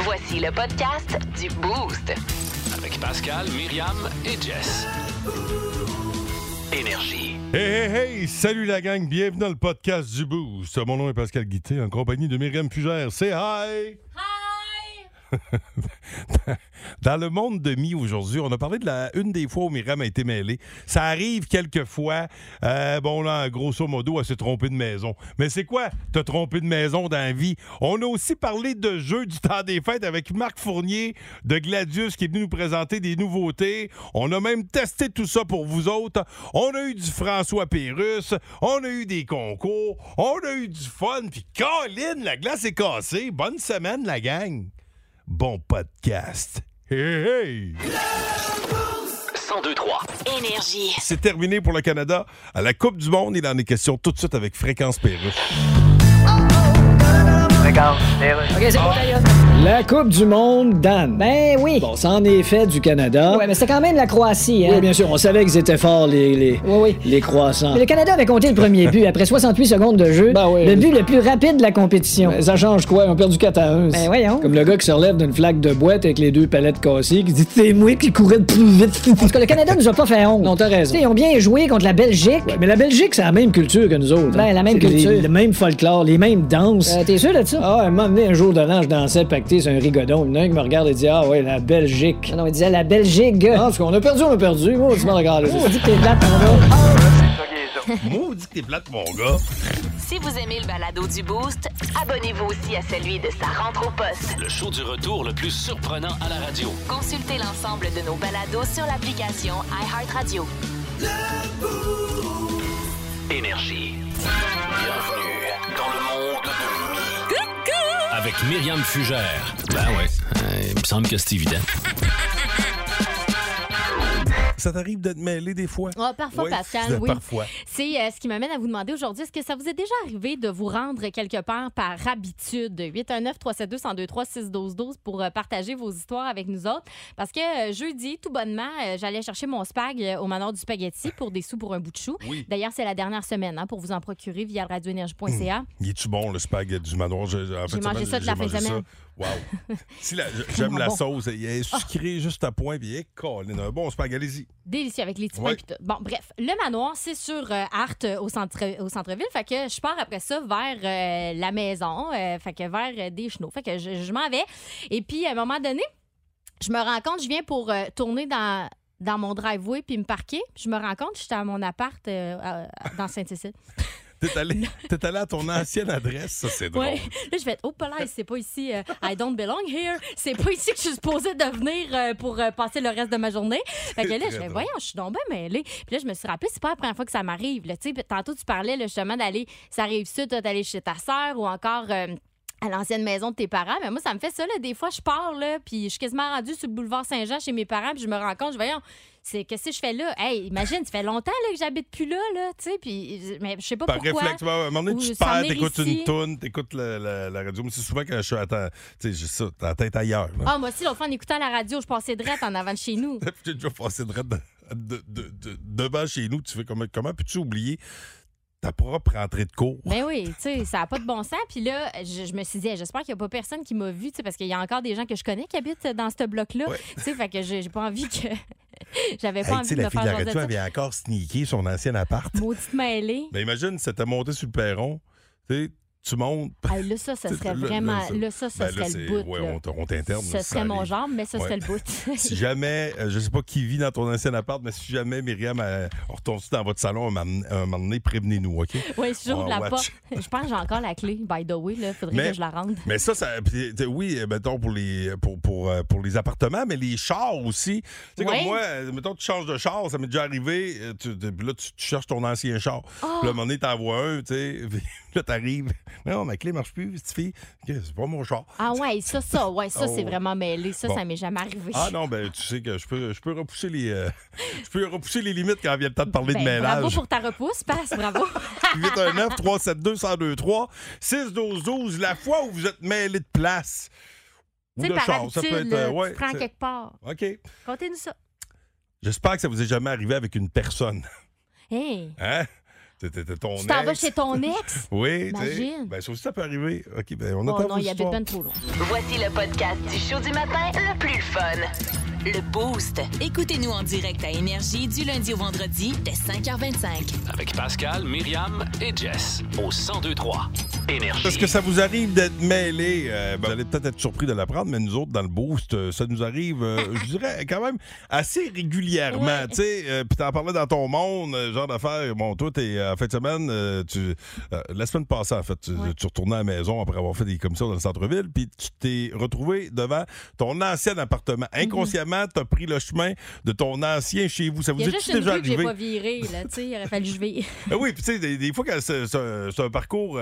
Voici le podcast du Boost. Avec Pascal, Myriam et Jess. Énergie. Hey, hey, hey! Salut la gang, bienvenue dans le podcast du Boost. Mon nom est Pascal Guité, en compagnie de Myriam Fugère. C'est hi! Dans le monde de mi aujourd'hui, on a parlé de la une des fois où Myriam a été mêlée. Ça arrive quelquefois. Euh, bon, là, grosso modo, elle s'est trompée de maison. Mais c'est quoi, te tromper de maison dans la vie? On a aussi parlé de jeux du temps des fêtes avec Marc Fournier de Gladius qui est venu nous présenter des nouveautés. On a même testé tout ça pour vous autres. On a eu du François Pérus. On a eu des concours. On a eu du fun. Puis, Colin, la glace est cassée. Bonne semaine, la gang bon podcast. Hey, hey! 1023. Énergie. C'est terminé pour le Canada. À la Coupe du Monde, il en est question tout de suite avec Fréquence Pérusse. OK, c'est bon, d'ailleurs. La Coupe du Monde, Dan. Ben oui. Bon, ça en est fait du Canada. Ouais, mais c'était quand même la Croatie, hein? Oui, bien sûr, on savait qu'ils étaient forts, les, les, Oui, oui. les croissants. Mais le Canada avait compté le premier but après 68 secondes de jeu. Ben oui. Le but le plus rapide de la compétition. Mais ça change quoi? Ils ont perdu 4 à 1. Ben voyons. Comme le gars qui se relève d'une flaque de boîte avec les deux palettes cassées, qui dit C'est moi qui courais le plus vite. Parce que le Canada nous a pas fait honte. Non, t'as raison. Ils ont bien joué contre la Belgique. Ouais, mais la Belgique, c'est la même culture que nous autres. Ben, hein. la même C'est les- culture. Le même folklore, les mêmes danses. Euh, T'es sûr de ça? Ah, ouais, un moment donné, un jour de l'an, je dansais pacté sur un rigodon. Il y en a un qui me regarde et dit Ah, ouais, la Belgique. Non, il disait la Belgique. Ah, parce qu'on a perdu, on a perdu. Oh, tu m'en regardes. On dit que t'es plate, mon gars. Maudit que t'es plate, mon gars. Si vous aimez le balado du Boost, abonnez-vous aussi à celui de sa rentre au poste. Le show du retour le plus surprenant à la radio. Consultez l'ensemble de nos balados sur l'application iHeartRadio. Énergie. Bienvenue dans le monde de. Avec Myriam Fugère. Ben ouais, euh, il me semble que c'est évident. Ça t'arrive de te mêler des fois? Ah, parfois, Oui, Pascal, oui. Parfois. C'est euh, ce qui m'amène à vous demander aujourd'hui, est-ce que ça vous est déjà arrivé de vous rendre quelque part par habitude? 819-372-1023-612-12 pour euh, partager vos histoires avec nous autres. Parce que euh, jeudi, tout bonnement, euh, j'allais chercher mon spag au manoir du spaghetti pour des sous pour un bout de chou. Oui. D'ailleurs, c'est la dernière semaine hein, pour vous en procurer via radioénergie.ca. Il est-tu bon, le spag du manoir? Je- en J'ai mangé ça la fin de semaine. Wow. si la- j'aime la bon. sauce, il est sucré juste à point, puis il est collé. Un bon spag, allez-y. Délicieux avec les petits Ouais. pains pis tout. Bon, bref, le manoir, c'est sur euh, Art euh, au centre au centre-ville. Fait que je pars après ça vers euh, la maison, euh, fait que vers euh, des chenaux. Fait que je, je m'en vais. Et puis, à un moment donné, je me rends compte, je viens pour euh, tourner dans, dans mon driveway puis me parquer. Je me rends compte, j'étais à mon appart euh, à- dans Saint-Cécile. T'es allé, t'es allé à ton ancienne adresse, ça, c'est drôle. Ouais. Là, je vais être, oh, là, c'est pas ici, euh, I don't belong here. C'est pas ici que je suis supposée de venir euh, pour euh, passer le reste de ma journée. Fait que là, je fais, drôle. voyons, je suis donc bien mêlée. Puis là, je me suis rappelé, c'est pas la première fois que ça m'arrive. là. Tu sais, puis tantôt, tu parlais là, justement d'aller, ça arrive toi, d'aller chez ta sœur ou encore. euh, à l'ancienne maison de tes parents. Mais moi, ça me fait ça, là. Des fois, je pars, là, puis je suis quasiment rendue sur le boulevard Saint-Jean chez mes parents, puis je me rends compte, je voyons, c'est qu'est-ce que je fais là? Hey, imagine, ça fait longtemps là, que j'habite plus là, là, tu sais, puis mais je sais pas Par pourquoi. réflexe, à un moment donné, tu perds, t'écoutes une toune, t'écoutes la, la- la radio. Mais c'est souvent quand je suis à ta, tu sais, j'ai ça, ta tête ailleurs. là. Ah, moi aussi, l'autre fois, en écoutant la radio, je passais direct en avant de chez nous. J'ai déjà passé de- de- de- de- devant chez nous. Tu fais comment, comment peux-tu oublier ta propre entrée de cours? Ben oui, tu sais, ça n'a pas de bon sens. Puis là, je, je me suis dit, hey, j'espère qu'il n'y a pas personne qui m'a vu, tu sais, parce qu'il y a encore des gens que je connais qui habitent dans ce bloc-là. Ouais. Tu sais, fait que j'ai pas envie que. J'avais pas Hey, envie de la me fille de faire avait encore sneaké son ancien appart. Maudite mêlée. Ben imagine, c'était monté sur le perron. Tu sais, tu montes. Là, ça, ça serait là, vraiment. là, ça- Là, ça, Ben serait le bout. ouais, on t'interne. Ce serait mon arrive. genre, mais ça Ouais. serait le bout. Si jamais, euh, je sais pas qui vit dans ton ancien appart, mais si jamais Myriam, euh, on retourne dans votre salon un moment un moment donné, prévenez-nous, OK? oui, si j'ouvre la watch. porte. Je pense que j'ai encore la clé, by the way. Là, faudrait Mais- que je la rende. Mais ça, ça oui, euh, mettons pour les, pour, pour, euh, pour les appartements, mais les chars aussi. Tu sais, Ouais. comme moi, euh, mettons, tu changes de char, ça m'est déjà arrivé. Tu, là, tu, tu cherches ton ancien char. Puis là, à un moment donné, t'en vois un, tu sais. puis là, t'arrives. Non, ma clé marche plus, cette fille. C'est pas mon char. Ah ouais, ça, ça, ouais, ça, Oh, c'est ouais. vraiment mêlé. Ça, Bon. ça m'est jamais arrivé. Ah non, ben tu sais que je peux, je peux repousser les, euh, je peux repousser les limites quand vient le temps de parler Ben, de bravo ménage. pour ta repousse, passe, bravo. 819 372 1023 6 12 12 la fois où vous êtes mêlé de place. Ou de habitude, ça peut être. euh, ouais, prends quelque part. OK. Contez-nous ça. J'espère que ça vous est jamais arrivé avec une personne. Hey, Hein? C'était ton Tu t'en vas chez ton ex? Oui. Imagine. Ben, ça aussi, ça peut arriver. OK, ben, on Oh attend non, vos il habite histoires. ben trop loin. Voici le podcast du show du matin le plus fun. Le Boost. Écoutez-nous en direct à Énergie du lundi au vendredi dès 5h25. Avec Pascal, Myriam et Jess au 1023 Énergie. Est-ce que ça vous arrive d'être mêlé? Euh, ben, vous allez peut-être être surpris de l'apprendre, mais nous autres, dans le boost, euh, ça nous arrive, euh, je dirais, quand même assez régulièrement. Ouais. Tu sais, puis t'en parlais dans ton monde, genre d'affaires. Bon, toi, t'es en fin de semaine, tu, la semaine passée, en fait, tu, Ouais. tu retournais à la maison après avoir fait des commissions dans le centre-ville, puis tu t'es retrouvé devant ton ancien appartement. Inconsciemment, t'as pris le chemin de ton ancien chez vous. Ça vous Il est déjà rue que j'ai arrivé? pas virée, là. Tu sais, il aurait fallu que je vire. Ben oui, puis tu sais, des, des fois, quand c'est c'est un, c'est un parcours,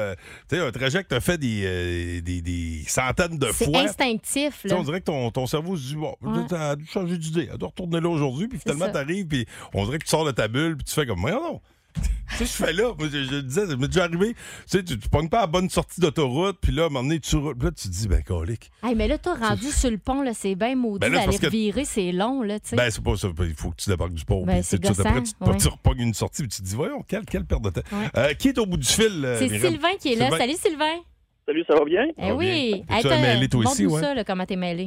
sais, un trajet que tu as fait des, euh, des, des centaines de C'est fois. instinctif, Tu sais, là. on dirait que ton, ton cerveau se dit, bon, Ouais. dû changer d'idée, elle doit retourner là aujourd'hui, puis C'est finalement, t'arrives, puis on dirait que tu sors de ta bulle, puis tu fais comme, mais non, tu sais, je fais là, moi, je, je le disais, ça m'est déjà arrivé, tu sais, tu, tu pognes pas à la bonne sortie d'autoroute, puis là, à un moment donné, tu roules, puis là, tu te dis, ben, colique. Hey, mais là, toi, rendu sur le pont, là, c'est bien maudit Ben là, c'est d'aller parce que- virer, c'est long, là, tu sais. Ben, c'est pas ça, il faut que tu débarques du pont, Ben, puis c'est suite après, tu, gossant, ouais. tu repognes une sortie, puis tu te dis, voyons, quelle, quelle perte de temps. Ouais. Euh, qui est au bout du fil, euh, c'est Myriam? Sylvain qui est là. Sylvain. Salut, Sylvain. Salut, ça va bien? Eh oui. bien. T'es-tu mêlé, toi aussi, ouais? ça, là, comment t'es mêlé.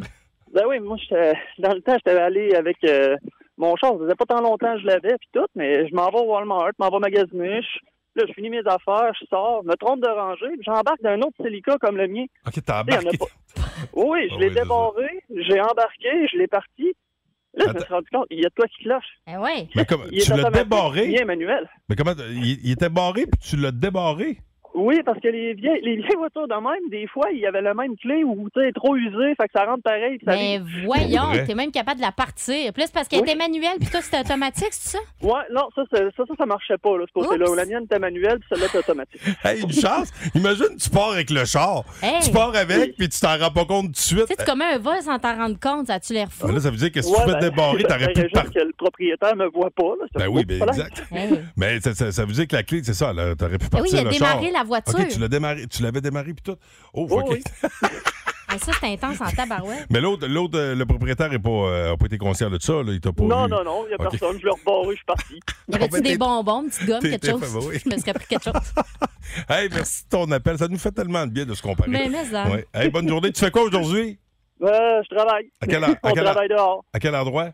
Ben oui, moi, j'étais- dans le temps, j'étais allé avec euh, mon char. Ça faisait pas tant longtemps que je l'avais, puis tout, mais je m'en vais au Walmart, je m'en vais magasiner. Je- Là, je finis mes affaires, je sors, me trompe de rangée, puis j'embarque d'un autre Celica comme le mien. OK, t'as embarqué. pas- Oui, je Ah l'ai oui, débarré, j'ai embarqué, je l'ai parti. Là, je me suis rendu compte, il y a quoi qui cloche. Eh ouais. Mais comme, tu l'as débarré? Est manuel. Mais comment? Il, il était barré, puis tu l'as débarré? Oui, parce que les vieilles, les vieilles voitures de même, des fois, il y avait la même clé ou, tu sais, trop usée, fait que ça rentre pareil. ça Mais vire. voyons, t'es même capable de la partir. Plus parce qu'elle Oui. était manuelle, puis toi, c'était automatique, c'est ça? Ouais, non, ça, ça, ça, ça, ça marchait pas, là, ce côté-là. La mienne était manuelle, puis celle-là était automatique. Hey, une chance! Imagine, tu pars avec le char. Hey. Tu pars avec, puis tu t'en rends pas compte tout de suite. Tu sais, tu commets un vol sans t'en rendre compte, ça a-tu l'air fou? Ah, là, ça veut dire que si Ouais, tu fais ben, débarrer, t'aurais pu par... que le propriétaire me voit pas, là. C'est Ben un oui, ben exact. Hey. Mais ça, ça- ça veut dire que la clé, c'est ça, là, t'aurais pu Ben partir oui, il a le démarré char. Voiture. OK, tu l'as démarré, tu l'avais démarré, puis tout? Oh, Oh, OK. oui. Ah, ça, c'est intense en tabarouette. Mais l'autre, l'autre, euh, le propriétaire n'a pas, euh, pas été conscient de ça, là. Il t'a pas Non, vu. non, non, il n'y a personne. Je l'ai rebarré, je suis parti. Y avait-tu ben, des bonbons, une petite gomme, quelque chose? fait, oui. Je me serais pris quelque chose. Hey, merci de ton appel. Ça nous fait tellement de bien de se comparer. Mais, mais, ça. Ouais. Hey, bonne journée. Tu fais quoi aujourd'hui? Euh, je travaille. À heure? À On travaille dehors. À quel endroit?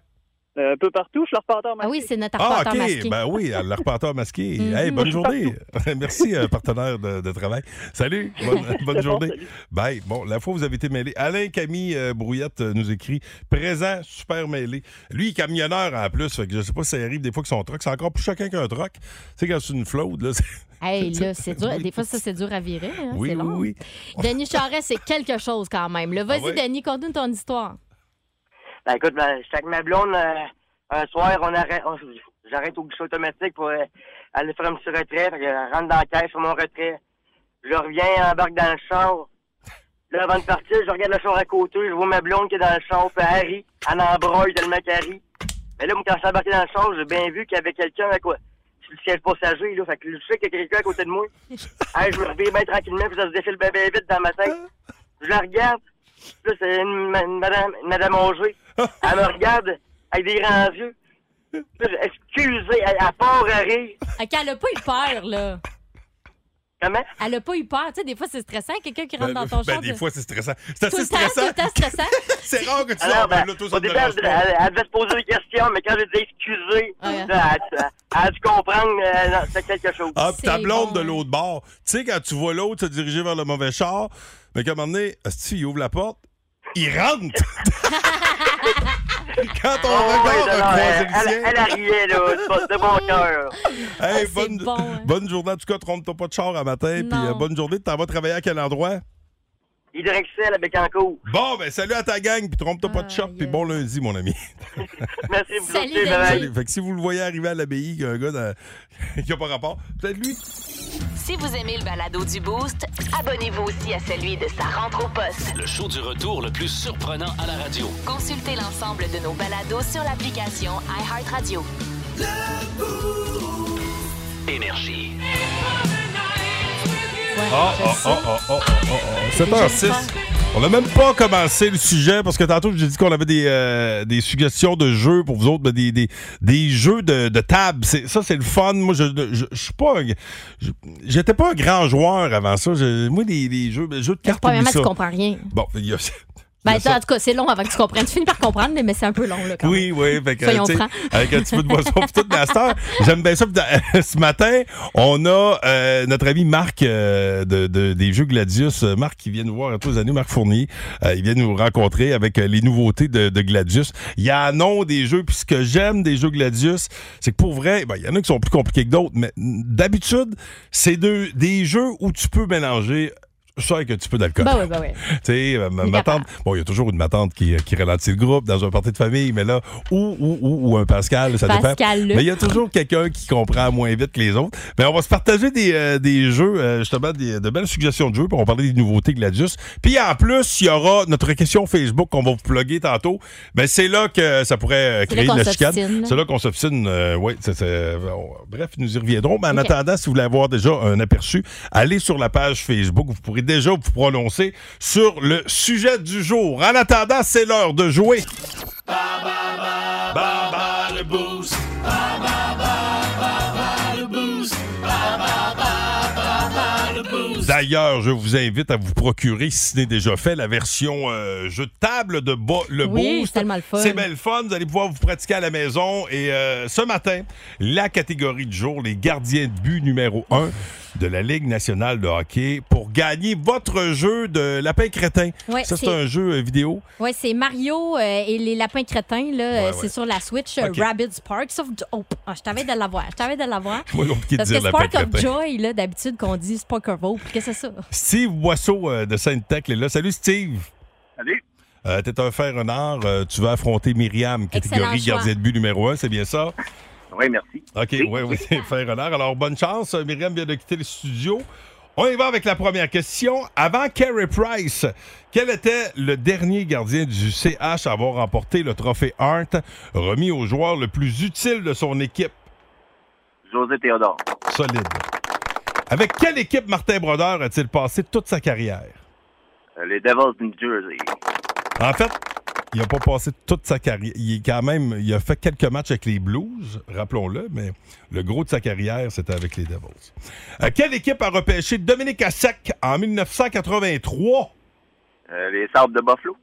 Euh, un peu partout, je suis le reporter Ah oui, c'est notre Ah, reporter OK. masqué. Ben oui, le reporter masqué. Mhm. Hey, bonne journée. Merci, euh, partenaire de, de travail. Salut. Bonne, bon, journée. salut. Bye. Bon, la fois où vous avez été mêlé. Alain Camille euh, Brouillette euh, nous écrit présent, super mêlé. Lui, il est camionneur en plus. Fait que je sais pas si ça arrive des fois que son truck, c'est encore plus choquant qu'un truck. Tu sais, quand c'est une flotte, là. c'est- Hey, là, c'est dur. Des fois, ça, c'est dur à virer. hein, Oui, c'est oui, long. oui. Denis Charest, c'est quelque chose quand même. là. Vas-y, Ah ouais? Denis, conte-nous ton histoire. Ben écoute, ben, j'étais avec ma blonde euh, un soir, on arrête, j'arrête au guichet automatique pour euh, aller faire un petit retrait. Fait que je rentre dans la caisse sur mon retrait. Je reviens, embarque dans le char. Là, avant de partir, je regarde le char à côté, je vois ma blonde qui est dans le char, puis rit. Elle embroille tellement rit. Mais là, moi, quand je suis embarqué dans le char, j'ai bien vu qu'il y avait quelqu'un à quoi le siège passager, là. Fait que je sais qu'il y a quelqu'un à côté de moi. Hey, je me reviens bien tranquillement, puis ça se défile bien, vite dans ma tête. Je la regarde. Là, c'est une, une madame, une madame âgée. Elle me regarde avec des grands yeux. Excusez, elle, elle part à rire. Ok, elle a pas eu peur, là. Comment? Elle a pas eu peur. Tu sais, des fois, c'est stressant. Quelqu'un qui rentre Ben, dans ton ben, char. des de- fois, c'est stressant. C'est Tout assez stressant. stressant. c'est rare que tu Alors, sors ben, ça au début, elle, pas. elle- elle devait se poser des questions, mais quand j'ai dit excusez, elle, a- elle a dû comprendre euh, c'est quelque chose. Ah, puis ta blonde bon, de l'autre bord. Tu sais, quand tu vois l'autre se diriger vers le mauvais char, mais qu'à un moment donné, il ouvre la porte, il rentre. quand ton Oh, regard a non, croisé elle, le elle, ciel. elle a rié, là, c'est pas- de bon cœur. Hey, Ah, c'est bonne, bon, hein. bonne journée. En tout cas, trompe-toi pas de char à matin. Puis euh, bonne journée. Tu t'en vas travailler à quel endroit? Hydrexel avec Bécancourt. Bon, ben salut à ta gang. Puis trompe-toi pas de char. Aïe, Puis aïe. bon lundi, mon ami. Merci, vous Salut, aussi. Salut. Fait que si vous le voyez arriver à l'abbaye, un gars dans- qui a pas rapport, peut-être lui. Si vous aimez le balado du Boost, abonnez-vous aussi à celui de sa rentre au poste. Le show du retour le plus surprenant à la radio. Consultez l'ensemble de nos balados sur l'application iHeartRadio. Énergie. Ah, sais. ah, ah, ah, ah, ah, ah. 7h06. On n'a même pas commencé le sujet parce que tantôt, j'ai dit qu'on avait des, euh, des suggestions de jeux pour vous autres, mais des, des, des jeux de, de table. C'est- Ça, c'est le fun. Moi, je je, je suis pas. un- je- J'étais pas un grand joueur avant ça. Je- moi, les, les jeux, les jeux de cartes, Premièrement, oublie tu ça. comprends rien. Bon, il y a. Ben, ça. en tout cas, c'est long avant que tu comprennes. Tu finis par comprendre, mais c'est un peu long, là, quand même. Oui, oui. Fait que, Soyons francs. Avec un petit peu de boisson pis tout. Mais j'aime bien ça. Puis Ce matin, on a euh, notre ami Marc euh, de, de- des Jeux Gladius. Euh, Marc qui vient nous voir à tous les années, Marc Fournier. Euh, il vient nous rencontrer avec euh, les nouveautés de, de Gladius. Il y a un nom des jeux. Puis ce que j'aime des Jeux Gladius, c'est que pour vrai, ben, il y en a qui sont plus compliqués que d'autres. Mais d'habitude, c'est deux- des jeux où tu peux mélanger ça avec un petit peu d'alcool. Oui, ben oui. Tu sais, euh, ma, tante, bon, il y a toujours une ma tante qui, qui ralentit le groupe dans un party de famille, mais là, ou, ou, ou, ou un Pascal, ça Pascal, dépend. Mais il y a toujours quelqu'un qui comprend moins vite que les autres. Mais on va se partager des, euh, des jeux, euh, justement, des, de belles suggestions de jeux, puis on va parler des nouveautés Gladius. Puis en plus, il y aura notre question Facebook qu'on va vous plugger tantôt. Ben, c'est là que ça pourrait euh, créer de la chicane. C'est là qu'on s'obstine. euh, oui, bref, nous y reviendrons. Mais en attendant, si vous voulez avoir déjà un aperçu, allez sur la page Facebook. Vous pourrez déjà vous prononcer sur le sujet du jour. En attendant, c'est l'heure de jouer. D'ailleurs, je vous invite à vous procurer, si ce n'est déjà fait, la version euh, jeu de table de Ba- le Oui, Boost. c'est tellement le fun. C'est bien le fun. Vous allez pouvoir vous pratiquer à la maison. Et euh, ce matin, la catégorie du jour, les gardiens de but numéro 1 de la Ligue nationale de hockey pour gagner votre jeu de lapin crétin. Ouais, Ça, c'est un jeu euh, vidéo. Oui, c'est Mario euh, et les lapins crétins. Là, euh, Ouais, C'est ouais. sur la Switch, euh, OK. Rabbids Park. Sauf. Oh, ah, je t'avais de l'avoir. Je t'avais de l'avoir. Moi, compliqué de Parce dire que lapin Spark of crétin. Joy, là, d'habitude, qu'on dit Spark of Hope. Qu'est-ce que c'est ça? Steve Boisseau euh, de Sainte-Tech est là. Salut, Steve. Salut. Euh, T'es un fer renard. Euh, tu vas affronter Myriam, catégorie gardien de but numéro 1. C'est bien ça? Oui, merci. OK, oui, oui, c'est fer renard. Alors, bonne chance. Myriam vient de quitter le studio. On y va avec la première question. Avant Carey Price, quel était le dernier gardien du CH à avoir remporté le trophée Hart, remis au joueur le plus utile de son équipe? José Théodore. Solide. Avec quelle équipe Martin Brodeur a-t-il passé toute sa carrière? Euh, les Devils du New Jersey. En fait, il n'a pas passé toute sa carrière. Il est quand même, il a fait quelques matchs avec les Blues, rappelons-le, mais le gros de sa carrière, c'était avec les Devils. Euh, quelle équipe a repêché Dominique Assec en 1983? Euh, les Sables de Buffalo.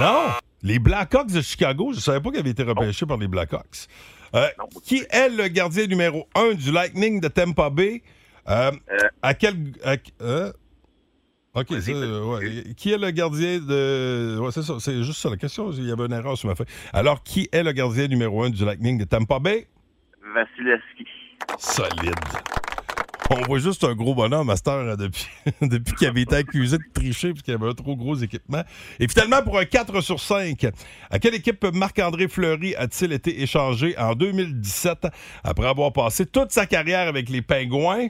Non, les Blackhawks de Chicago. Je ne savais pas qu'il avait été repêché par les Blackhawks. Euh, qui est le gardien numéro 1 du Lightning de Tampa Bay? À quel. à- OK, ça, euh, ouais. Qui est le gardien de. Ouais, c'est ça, c'est juste ça la question. Il y avait une erreur sur ma feuille. Alors, qui est le gardien numéro 1 du Lightning de Tampa Bay? Vasilevski. Solide. On voit juste un gros bonhomme, Master, hein, depuis, depuis qu'il avait été accusé de tricher parce qu'il avait un trop gros équipement. Et finalement, pour un 4 sur 5, à quelle équipe Marc-André Fleury a-t-il été échangé en 2017 après avoir passé toute sa carrière avec les Pingouins?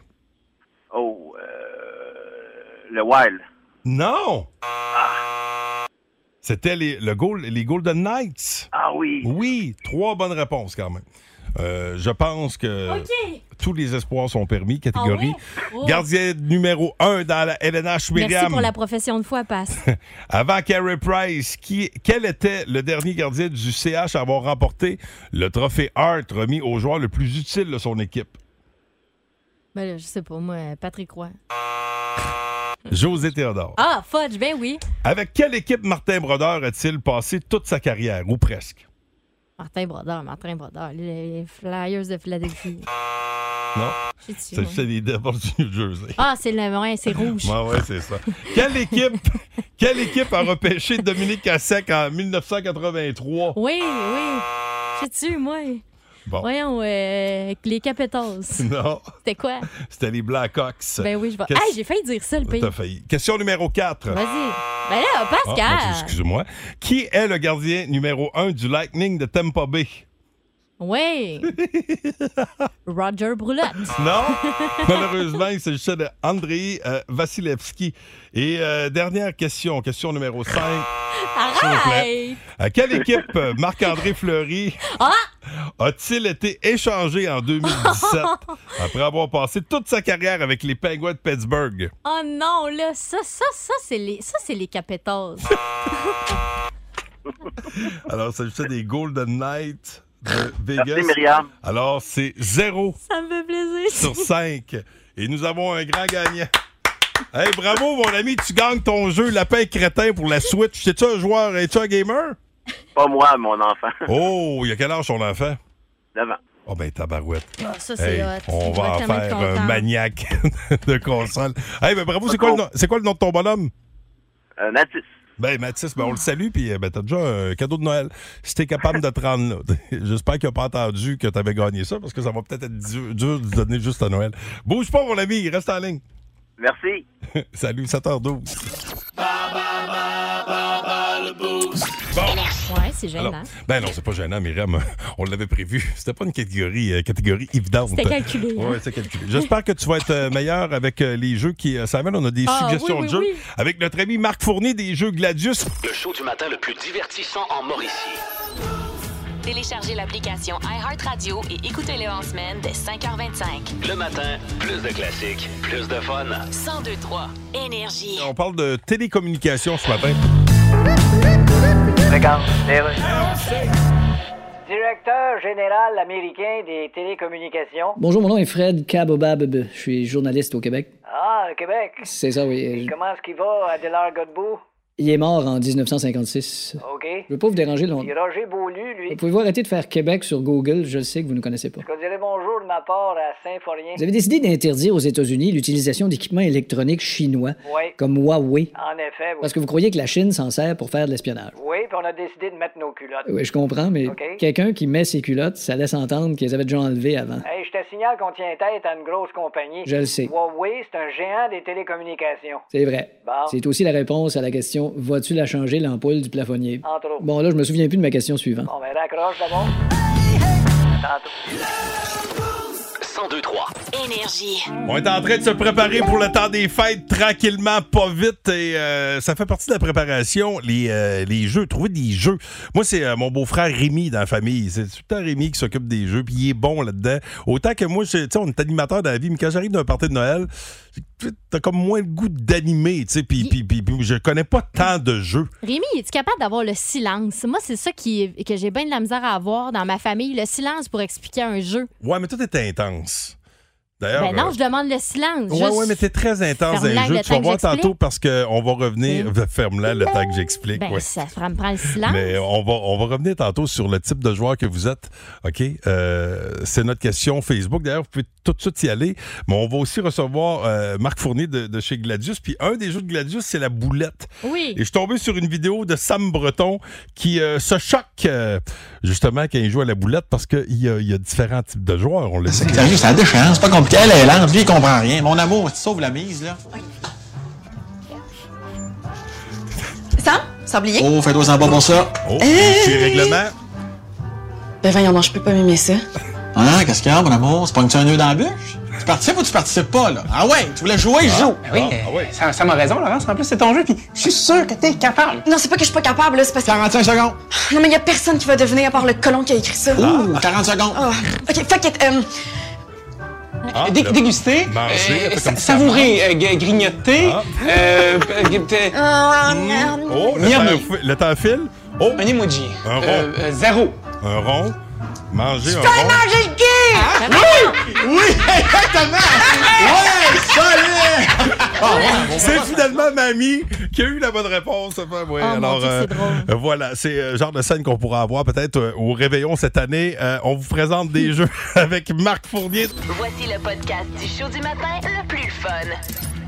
Le Wild. Non! C'était les, le goal- les Golden Knights. Ah oui. Oui, trois bonnes réponses quand même. Euh, je pense que tous les espoirs sont permis, catégorie. Ah ouais? Oh. Gardien numéro 1 dans la LNH Merci Myriam. pour la profession de foi, passe. Avant Carey Price, qui, quel était le dernier gardien du CH à avoir remporté le trophée Hart remis au joueur le plus utile de son équipe? ben là, je sais pas, moi, Patrick Roy. José Théodore. Ah, fudge, ben oui. Avec quelle équipe Martin Brodeur a-t-il passé toute sa carrière, ou presque? Martin Brodeur, Martin Brodeur, les Flyers de Philadelphie. Non? C'est les Devils du New Jersey. Ah, c'est le ouais, c'est rouge. Ouais, ouais, c'est ça. Quelle équipe, quelle équipe a repêché Dominique Cassec en 1983? Oui, oui. Je sais-tu, moi? Bon. Voyons, euh, les Capitals. Non, C'était quoi? c'était les Blackhawks. Ben oui, je vais. Hey, j'ai failli dire ça, le pays. T'as failli. Question numéro 4. Vas-y. Ben là, Pascal. Ah, Excuse-moi. Qui est le gardien numéro 1 du Lightning de Tampa Bay? Oui. Roger Broulotte. Non, malheureusement, il s'agissait de Andrei euh, Vasilevski. Et euh, dernière question, question numéro 5. S'il vous plaît. Arrête! À quelle équipe euh, Marc-André Fleury Ah! a-t-il été échangé en 2017 après avoir passé toute sa carrière avec les Penguins de Pittsburgh? Oh non, là, ça, ça, ça, c'est les, ça, c'est les Capitals. Alors, c'est juste des Golden Knights de Vegas. Merci, Myriam. Alors, c'est 0 ça me fait plaisir. sur 5. Et nous avons un grand gagnant. Hey, bravo, mon ami, tu gagnes ton jeu Lapin Crétin pour la Switch. C'est-tu un joueur, es-tu un gamer? Pas moi, mon enfant. Oh, il y a quel âge ton enfant? Devant. Oh, ben, tabarouette. Ah, ça, c'est Hey, hot. on va en faire un maniaque de console. Hey, ben bravo, c'est quoi, le nom- c'est quoi le nom de ton bonhomme? Euh, Mathis. Ben, Mathis, ben, on le salue, puis euh, ben, t'as déjà un cadeau de Noël. Si t'es capable de te rendre là. J'espère qu'il n'a pas entendu que t'avais gagné ça, parce que ça va peut-être être dur, dur de donner juste à Noël. Bouge pas, mon ami, reste en ligne. Merci. Salut, 7h12. Ouais, c'est gênant. Alors, ben non, c'est pas gênant, Myriam. On l'avait prévu. C'était pas une catégorie, euh, catégorie évidente. C'était calculé, hein? Oui, c'est calculé. J'espère que tu vas être euh, meilleur avec euh, les jeux qui s'amènent. On a des Ah, suggestions oui, oui, de jeux. oui. Avec notre ami Marc Fournier des jeux Gladius. Le show du matin le plus divertissant en Mauricie. Téléchargez l'application iHeartRadio et écoutez-le en semaine dès 5h25. Le matin, plus de classiques, plus de fun. 1023 Énergie. On parle de télécommunications ce matin. Regarde. Directeur général américain des télécommunications. Bonjour, mon nom est Fred Kabobab. Je suis journaliste au Québec. Ah, le Québec. C'est ça, oui. Comment est-ce qu'il va, Adélard Godbout? Il est mort en 1956. OK. Je veux pas vous déranger longtemps. Puis Roger Beaulieu, lui. Pouvez-vous arrêter de faire Québec sur Google? Je sais que vous ne connaissez pas. Je dirais bonjour de ma part à Saint-Forien. Vous avez décidé d'interdire aux États-Unis l'utilisation d'équipements électroniques chinois Oui. comme Huawei En effet, oui. parce que vous croyez que la Chine s'en sert pour faire de l'espionnage. Oui, puis on a décidé de mettre nos culottes. Oui, je comprends, mais quelqu'un qui met ses culottes, ça laisse entendre qu'ils avaient déjà enlevées avant. Hey, je te signale qu'on tient tête à une grosse compagnie. Je le sais. Huawei, c'est un géant des télécommunications. C'est vrai. Bon. C'est aussi la réponse à la question Vas-tu la changer, l'ampoule du plafonnier? Entre autres. Bon, là, je me souviens plus de ma question suivante. Bon, ben raccroche d'abord. Tantôt. 1023. Énergie. On est en train de se préparer pour le temps des fêtes tranquillement, pas vite. Et euh, ça fait partie de la préparation, les, euh, les jeux, trouver des jeux. Moi, c'est euh, mon beau-frère Rémi dans la famille. C'est tout le temps Rémi qui s'occupe des jeux, puis il est bon là-dedans. Autant que moi, tu sais, on est animateur dans la vie, mais quand j'arrive d'un party de Noël, t'as comme moins le goût d'animer, tu sais, puis, puis, puis, puis je connais pas tant de jeux. Rémi, es-tu capable d'avoir le silence? Moi, c'est ça qui, que j'ai bien de la misère à avoir dans ma famille, le silence pour expliquer un jeu. Ouais, mais tout est intense. D'ailleurs. Ben non, euh, je demande le silence. Ouais, juste ouais, mais t'es très intense dans les jeux. le Tu vas voir tantôt parce qu'on va revenir. Ferme-la le temps que j'explique. Ben, ouais. ça me prend le silence. Mais on va, on va revenir tantôt sur le type de joueur que vous êtes. OK? Euh, c'est notre question Facebook. D'ailleurs, vous pouvez tout de suite y aller. Mais on va aussi recevoir euh, Marc Fournier de, de chez Gladius. Puis un des jeux de Gladius, c'est la boulette. Oui. Et je suis tombé sur une vidéo de Sam Breton qui euh, se choque euh, justement quand il joue à la boulette parce qu'il y y a différents types de joueurs. On le sait. Ça déchire, c'est pas compliqué. Elle est lente, lui, il comprend rien. Mon amour, tu sauves la mise, là. Sam, sablier? Oh, fais-toi sans pas pour ça. Oh, petit règlement. Ben voyons, non, je peux pas m'aimer ça. Hein, qu'est-ce qu'il y a, mon amour? C'est pas que tu as un nœud dans la bûche? Tu participes ou tu participes pas, là? Ah ouais, tu voulais jouer, joue. Oui, ça, ça m'a raison, Laurence. En plus, c'est ton jeu, puis je suis sûr que t'es capable. Non, c'est pas que je suis pas capable, là, c'est parce que... 45 secondes. Non, mais y a personne qui va devenir à part le colon qui a écrit ça. Ouh, 40 secondes. Ah. OK, fuck it. euh, Ah, Dé- le- déguster, Manger, euh, savourer, euh, grignoter, Ah. euh, euh, Mm. merde. Oh, le Miami. temps, le temps file. Oh, un emoji. Un rond. Euh, euh, zéro. un rond. Manger un rond. mangé le cul! Oui, exactement. Ouais, solide. Ah, C'est finalement Mamie qui a eu la bonne réponse. Enfin, ouais, Oh, mon alors, Dieu, euh, drôle. euh, voilà, c'est le genre de scène qu'on pourra avoir peut-être euh, au réveillon cette année. Euh, on vous présente des jeux avec Marc Fournier. Voici le podcast du show du matin le plus fun.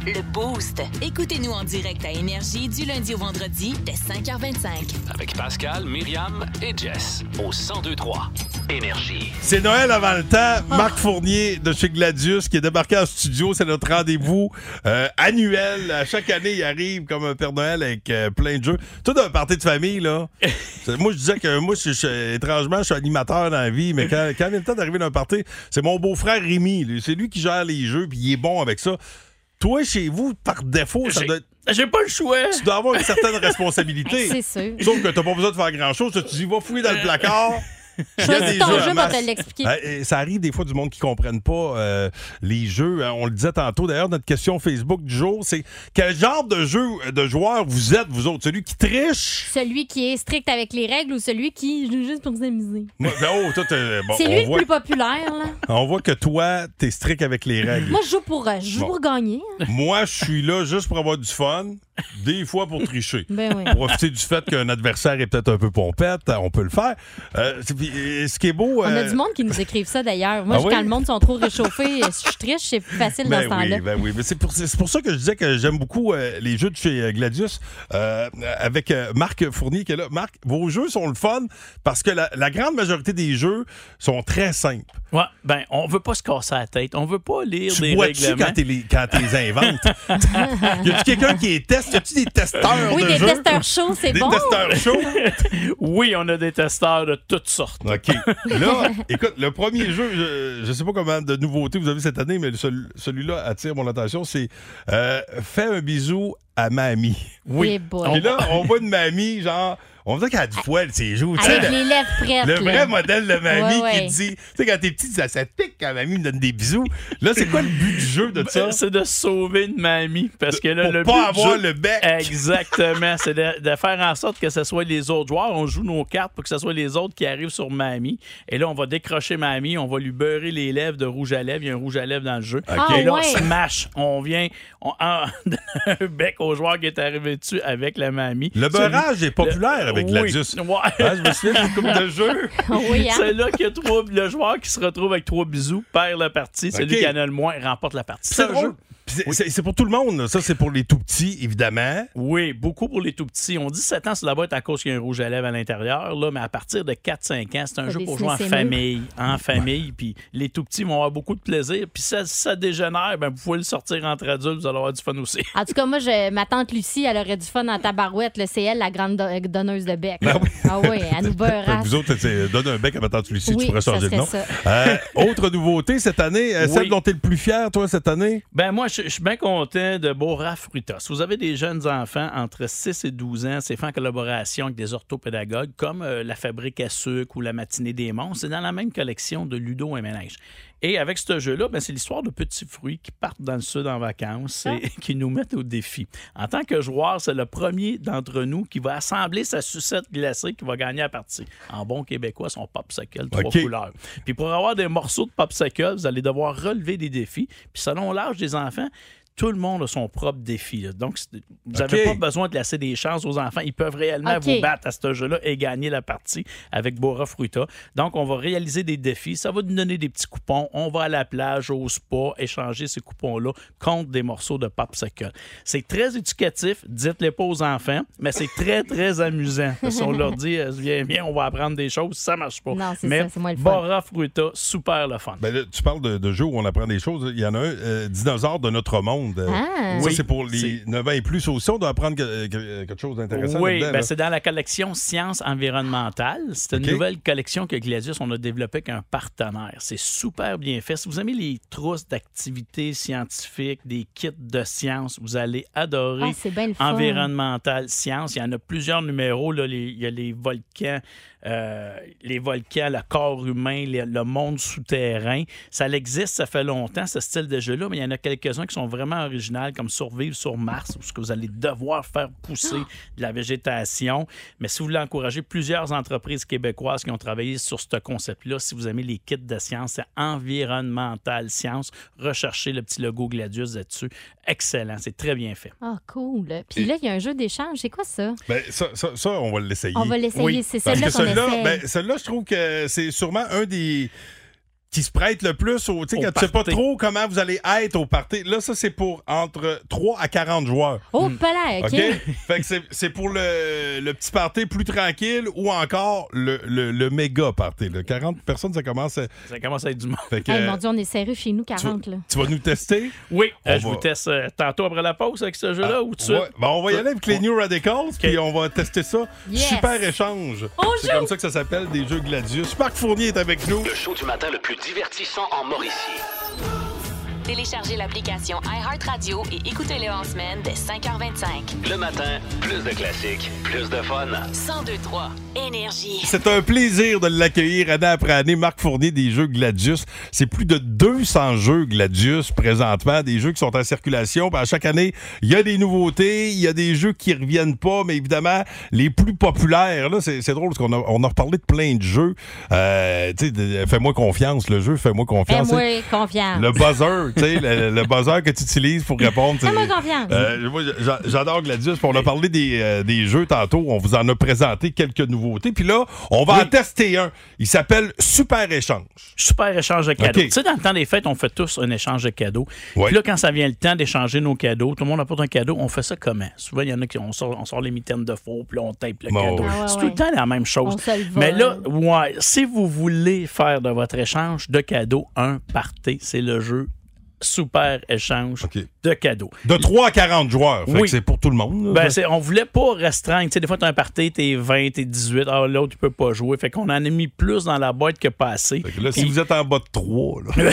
Le Boost. Écoutez-nous en direct à Énergie du lundi au vendredi dès 5h25. Avec Pascal, Myriam et Jess au 1023. Énergie. C'est Noël avant le temps. Marc Fournier de chez Gladius qui est débarqué en studio. C'est notre rendez-vous euh, annuel. À chaque année, il arrive comme un Père Noël avec euh, plein de jeux. Tout un party de famille, là. Moi, je disais que moi, je, je- étrangement, je suis animateur dans la vie, mais quand, quand il est le temps d'arriver dans un party, c'est mon beau-frère Rémi. C'est lui qui gère les jeux, puis il est bon avec ça. Toi, chez vous, par défaut, ça J'ai- doit... J'ai pas le choix. Tu dois avoir une certaine responsabilité. C'est sûr. Sauf que t'as pas besoin de faire grand-chose. Tu dis, va fouiller dans le placard. Choisis ton jeu pour masse. te l'expliquer. Euh, et ça arrive des fois du monde qui ne comprennent pas euh, les jeux. hein. On le disait tantôt. D'ailleurs, notre question Facebook du jour, c'est quel genre de jeu de joueur vous êtes, vous autres? Celui qui triche? Celui qui est strict avec les règles ou celui qui joue juste pour s'amuser? Moi, ben, oh, toi, t'es- bon, c'est on lui le voit- plus populaire, là. On voit que toi, t'es strict avec les règles. Moi, je joue pour, euh, je joue Bon. pour gagner. hein. Moi, je suis là juste pour avoir du fun, des fois pour tricher. Ben oui. Profiter du fait qu'un adversaire est peut-être un peu pompette, on peut le faire. Euh, euh, ce qui est beau. On a euh, du monde qui nous écrive ça d'ailleurs. Moi, Ah je- oui? quand le monde sont trop réchauffés, euh, si je triche, c'est plus facile dans Ben ce temps-là. oui, ben oui. Mais c'est pour, c'est pour ça que je disais que j'aime beaucoup euh, les jeux de chez euh, Gladius euh, avec euh, Marc Fournier qui est là. Marc, vos jeux sont le fun parce que la, la grande majorité des jeux sont très simples. Ouais, ben, on veut pas se casser la tête. On veut pas lire Tu des règlements. quand tu les, quand les inventes? y a-tu quelqu'un qui les Y a-tu des testeurs Oui, de des jeux? testeurs chauds, c'est Des bon. testeurs chauds? oui, on a des testeurs de toutes sortes. OK. Là, écoute, le premier jeu, je, je sais pas combien de nouveautés vous avez cette année, mais celui- celui-là attire mon attention, c'est euh, Fais un bisou à mamie. Oui. Eh boy. Puis là, on voit une mamie, genre, on dirait qu'elle a du poil, ses joues. tu sais, Avec le- les lèvres prêtes. Le là. vrai modèle de mamie Ouais, ouais. qui dit, tu sais, quand t'es petit, ça, ça pique quand mamie me donne des bisous. Là, c'est quoi le but du jeu de ça? Ben, C'est de sauver une mamie. Parce que là, pour le pas but du avoir jeu- le bec. Exactement. C'est de, de faire en sorte que ce soit les autres joueurs. On joue nos cartes pour que ce soit les autres qui arrivent sur mamie. Et là, on va décrocher mamie. On va lui beurrer les lèvres de rouge à lèvres. Il y a un rouge à lèvres dans le jeu. Ah, Et là, on ouais. smash. On vient on, un bec au joueur qui est arrivé dessus avec la mamie. Le beurrage est populaire avec Oui. Gladius. Ouais. Hein, je me souviens d'une couple de. Oui, hein? C'est là trois, le joueur qui se retrouve avec trois bisous perd la partie. Celui OK. qui en a le moins remporte la partie. C'est drôle. jeu. C'est- pour tout le monde. Ça, c'est pour les tout petits, évidemment. Oui, beaucoup pour les tout petits. On dit 7 ans sur la boîte à cause qu'il y a un rouge à lèvres à l'intérieur, là, mais à partir de 4-5 ans, c'est un jeu pour jouer en famille. En famille, puis les tout petits vont avoir beaucoup de plaisir. Puis ça, si ça dégénère, ben, vous pouvez le sortir entre adultes, vous allez avoir du fun aussi. En tout cas, moi, je, ma tante Lucie, elle aurait du fun dans ta barouette. là. C'est elle, la grande do- donneuse de bec. Ben oui. Ah oui, elle nous que beurrasse. vous autres, c'est- donne un bec à ma tante Lucie, Oui, tu pourrais ça changer de nom. Euh, autre nouveauté cette année, euh, Oui. celle dont tu es le plus fier, toi, cette année? Ben moi, je suis bien content de Bora Fruita. Si vous avez des jeunes enfants entre 6 et 12 ans, c'est fait en collaboration avec des orthopédagogues comme euh, la Fabrique à sucre ou la Matinée des Monstres. C'est dans la même collection de Ludo et Ménage. Et avec ce jeu-là, ben, c'est l'histoire de petits fruits qui partent dans le sud en vacances et qui nous mettent au défi. En tant que joueur, c'est le premier d'entre nous qui va assembler sa sucette glacée qui va gagner la partie. En bon québécois, son popsicle, trois couleurs. Puis pour avoir des morceaux de popsicle, vous allez devoir relever des défis. Puis selon l'âge des enfants, tout le monde a son propre défi. là. Donc, vous n'avez pas besoin de laisser des chances aux enfants. Ils peuvent réellement vous battre à ce jeu-là et gagner la partie avec Bora Fruita. Donc, on va réaliser des défis. Ça va nous donner des petits coupons. On va à la plage, au spa, échanger ces coupons-là contre des morceaux de popsicle. C'est très éducatif. Dites-les pas aux enfants, mais c'est très, très amusant. Parce qu'on leur dit, euh, viens, viens, on va apprendre des choses. Ça marche pas. Non, c'est mais ça, c'est moins le fun. Bora Fruita, super le fun. Ben là, tu parles de, de jeux où on apprend des choses. Il y en a un, euh, Dinosaures de notre monde. Euh, Ah. Ça, Oui. c'est pour les C'est- 9 ans et plus aussi. On doit apprendre que- que- quelque chose d'intéressant. Oui, ben, c'est dans la collection Sciences environnementales. C'est une nouvelle collection que Gladius on a développée avec un partenaire. C'est super bien fait. Si vous aimez les trousses d'activités scientifiques, des kits de sciences, vous allez adorer Ah, c'est bien le fun. Environnemental Sciences. Il y en a plusieurs numéros. Là. Les- il y a les volcans, euh, les volcans, le corps humain, les- le monde souterrain. Ça existe, ça fait longtemps, ce style de jeu-là, mais il y en a quelques-uns qui sont vraiment originaux, comme Survivre sur Mars, où ce que vous allez devoir faire pousser de la végétation. Mais si vous voulez encourager plusieurs entreprises québécoises qui ont travaillé sur ce concept-là, si vous aimez les kits de sciences, c'est Environnemental Sciences. Recherchez le petit logo Gladius là-dessus. Excellent, c'est très bien fait. Ah, cool. Puis là, il y a un jeu d'échange. C'est quoi ça? Ben, ça, ça- ça, on va l'essayer. On va l'essayer. Oui. C'est celle-là qu'on celui-là, essaie. ben, celui-là, je trouve que c'est sûrement un des qui se prête le plus au. Tu sais, Au quand tu sais pas trop comment vous allez être au party. Là, ça, c'est pour entre 3 à 40 joueurs. Oh, pas là, OK. Fait que c'est- c'est pour le, le petit party plus tranquille ou encore le, le, le méga party. là. 40 personnes, ça commence à. Ça commence à être du monde. Fait que, Hey, euh, mon Dieu, on est sérieux chez nous, 40. Là. tu vas nous tester? Oui, euh, On je va- vous teste euh, tantôt après la pause avec ce jeu-là ou tout de suite? Ouais. Bon, on va y aller avec les New Radicals, puis on va tester ça. Yes. Super échange. C'est comme ça que ça s'appelle, des jeux Gladius. Marc Fournier est avec nous. Le show du matin le plus divertissant en Mauricie. Téléchargez l'application iHeartRadio et écoutez-le en semaine dès 5h25. Le matin, plus de classiques, plus de fun. 1023 Énergie. C'est un plaisir de l'accueillir année après année. Marc Fournier des jeux Gladius. C'est plus de 200 jeux Gladius présentement, des jeux qui sont en circulation. À chaque année, il y a des nouveautés, il y a des jeux qui reviennent pas, mais évidemment, les plus populaires, là, c'est drôle parce qu'on a, on a reparlé de plein de jeux. Euh, tu sais, de- fais-moi confiance, le jeu, fais-moi confiance. Fais-moi confiance. Le buzzer, tu sais, le, le buzzer que tu utilises pour répondre. c'est- Fais-moi confiance. Euh, moi, j'adore Gladius. puis On a parlé des, euh, des jeux tantôt. On vous en a présenté quelques nouveautés. Puis là, on va en tester un. Il s'appelle Super Échange. Super échange de cadeaux. Tu sais, dans le temps des fêtes, on fait tous un échange de cadeaux. Puis là, quand ça vient le temps d'échanger nos cadeaux, tout le monde apporte un cadeau, on fait ça comment? Souvent, il y en a qui on sort, on sort les mitaines de faux, puis là, on tape le Bon, cadeau. Ah ouais, C'est ouais. tout le temps la même chose. Mais là, ouais, si vous voulez faire de votre échange de cadeaux un party, c'est le jeu Super Échange de cadeaux. De 3 à 40 joueurs. Fait Oui. que c'est pour tout le monde. Ben, c'est- on voulait pas restreindre. Tu sais, des fois, t'as un party, t'es 20, t'es 18, ah, l'autre, tu peux pas jouer. Fait qu'on en a mis plus dans la boîte que pas assez. Là, si vous êtes en bas de 3, là,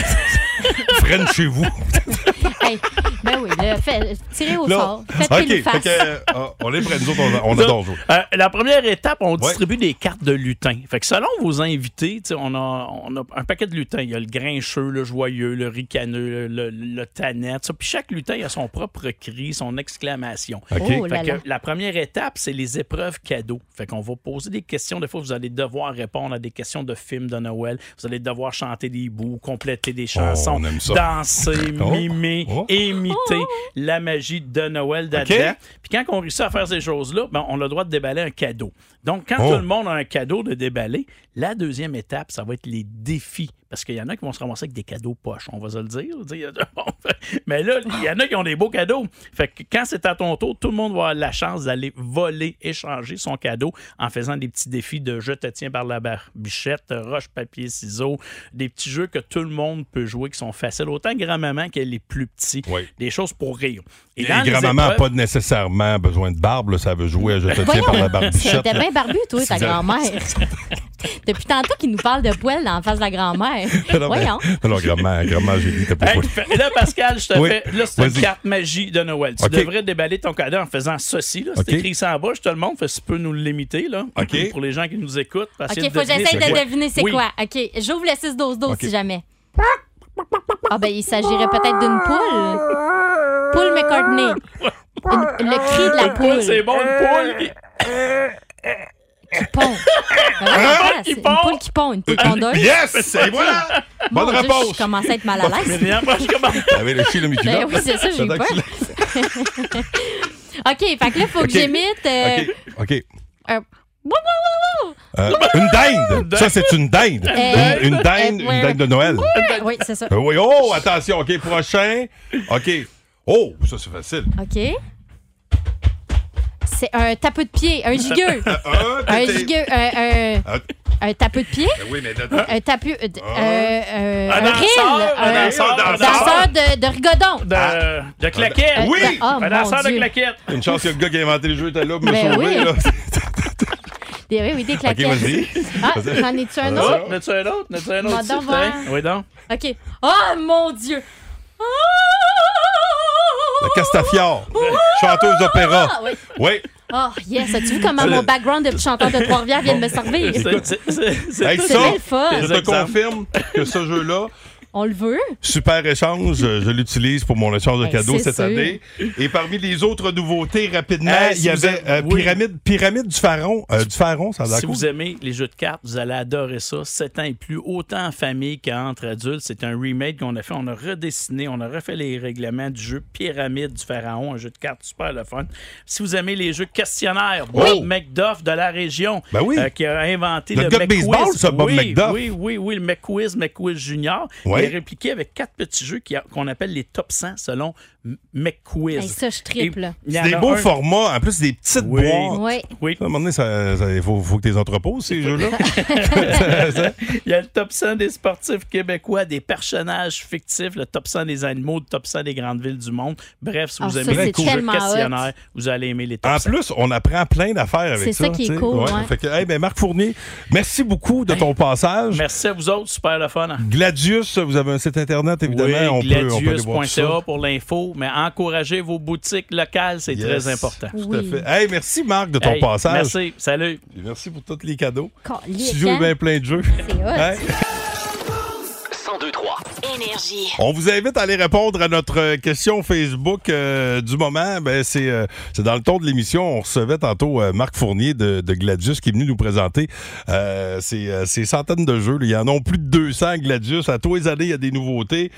French chez vous. Hey, ben oui, fait, tirez au sort. Faites OK, fait que, euh, ah, on est prêts. Nous autres, on, on adore jouer. euh, la première étape, on distribue des cartes de lutin. Fait que selon vos invités, on a, on a un paquet de lutins. Il y a le grincheux, le joyeux, le ricaneux, le, le, le tanette. Puis chaque lutin a son propre cri, son exclamation. OK. Oh Fait là que là. la première étape, c'est les épreuves cadeaux. Fait qu'on va poser des questions. Des fois, vous allez devoir répondre à des questions de films de Noël. Vous allez devoir chanter des bouts, compléter des chansons, aime ça. danser, Oh. mimer, imiter la magie de Noël d'Advent. Puis quand on réussit à faire ces choses-là, ben, on a le droit de déballer un cadeau. Donc, quand Oh. tout le monde a un cadeau de déballer, la deuxième étape, ça va être les défis. Parce qu'il y en a qui vont se ramasser avec des cadeaux poches, on va se le dire. Mais là, il y en a qui ont des beaux cadeaux. Fait que quand c'est à ton tour, tout le monde va avoir la chance d'aller voler, échanger son cadeau en faisant des petits défis de je te tiens par la barbichette, roche, papier, ciseaux, des petits jeux que tout le monde peut jouer qui sont faciles, autant grand-maman que les plus petits. Des choses pour rire. Et grand-maman n'a épreuves- pas nécessairement besoin de barbe. là, ça veut jouer à Je te tiens Voyons, par la barbichette. T'es bien barbu, toi, ta grand-mère. Depuis tantôt qu'il nous parle de poêle dans la face de la grand-mère. Non, mais- Voyons. Non, grand-mère, grand-mère, j'ai dit, t'as pas Hey, pas- fait- là, Pascal, je te Oui. fais. Là, c'est une carte magie de Noël. Tu devrais déballer ton cadeau en faisant ceci. Là. C'est écrit ça en bas. Je te le montre. Fait tu peux nous l'imiter. là. OK. Pour les gens qui nous écoutent. parce OK, faut que j'essaye de deviner c'est Oui. quoi. OK, j'ouvre le 6-12-12 OK. si jamais. Ah ben, il s'agirait peut-être d'une poule. Poule McCartney. Le cri de la Une poule, poule. c'est bon, une poule. Qui- Qui pond. Ben, voilà, c'est une poule qui pond, une poule pondeuse. Yes! Et voilà! Mon Bonne Dieu, réponse! Je commence à être mal à l'aise. Myriam, moi, je commence. T'avais le chien de Mickey Ben oui, c'est ça, j'ai eu peur. OK, fait que là, il faut que j'imite. euh, OK. OK. un- Wouh, wouh, wouh, wouh. Euh, une dinde! Ça, c'est une dinde! Euh, Une, une dinde, euh, une dinde de Noël. Oui, c'est ça. Euh, oui, oh, attention, OK, prochain. OK. Oh, ça, c'est facile. OK. C'est un tapeau de pied, un gigueux. Un, un t'es- gigueux, un, un, Ah, un tapeau de pied? ben oui, mais Un tapu. euh, euh, euh, Un un danseur, reel, un danseur, un un danseur de, de rigodon. De, de claquettes. Euh, Oui! de- oh, Un mon danseur de Dieu. claquettes. Une chance que le gars qui a inventé le jeu était là pour me Ben sauver. oui. Là. Des, oui, oui, des OK, claquettes. vas-y. Ah, j'en ai-tu un Ah, autre? Oh, n'as-tu un autre? N'as-tu un autre? donc s'il te voir. plaît? Oui, donc. OK. Oh, mon Dieu! La Castafiore. Chanteuse d'opéra. Ah, oui. Oui. Oh, yes. As-tu vu comment mon background de chanteur de Trois-Rivières vient de me servir? C'est- Hey, le fun. je te confirme que ce jeu-là, On le veut? super échange, je, je l'utilise pour mon échange de Ben, cadeaux cette sûr. année. Et parmi les autres nouveautés, rapidement, il si y avait avez- euh, oui. pyramide, pyramide du pharaon. euh, du pharaon, ça a Si cool. vous aimez les jeux de cartes, vous allez adorer ça. 7 ans et plus, autant en famille qu'entre adultes. C'est un remake qu'on a fait. On a redessiné, on a refait les règlements du jeu Pyramide du Pharaon, un jeu de cartes super le fun. Si vous aimez les jeux questionnaires, Bob! McDuff de la région, Ben oui. euh, qui a inventé Le McQuiz. baseball, ça, Bob oui, McDuff. Oui, oui, oui, le McQuiz, McQuiz Junior. Ouais. Il est répliqué avec quatre petits jeux qu'on appelle les top 100 selon McQuiz. Hey, ça, je triple, C'est des beaux un- formats. En plus, des petites Oui. boîtes. Oui. Oui. À un moment donné, ça- ça- il faut, faut que tu les entreposes, ces jeux-là. Il y a le top 100 des sportifs québécois, des personnages fictifs, le top 100 des animaux, le top 100 des grandes villes du monde. Bref, si Ah, vous ça, aimez les jeux tellement questionnaires, vous allez aimer les top En 100. plus, on apprend plein d'affaires avec C'est ça. ça qui est cool, ouais. Fait que, hey, ben, Marc Fournier, merci beaucoup de ton passage. Merci à vous autres, super le fun. Gladius, vous avez un site internet, évidemment. Oui, ça. gladius.ca pour l'info, mais encouragez vos boutiques locales, c'est très important. Tout à fait. Hey, merci Marc de ton passage. Merci, salut. Merci pour tous les cadeaux. Tu joues hein? bien plein de jeux. C'est 102 3 Énergie. On vous invite à aller répondre à notre question Facebook euh, du moment. Ben, c'est, euh, c'est dans le ton de l'émission. On recevait tantôt euh, Marc Fournier de, de Gladius qui est venu nous présenter ces, euh, ces centaines de jeux. là. Il y en a plus de 200 Gladius. À tous les années, il y a des nouveautés.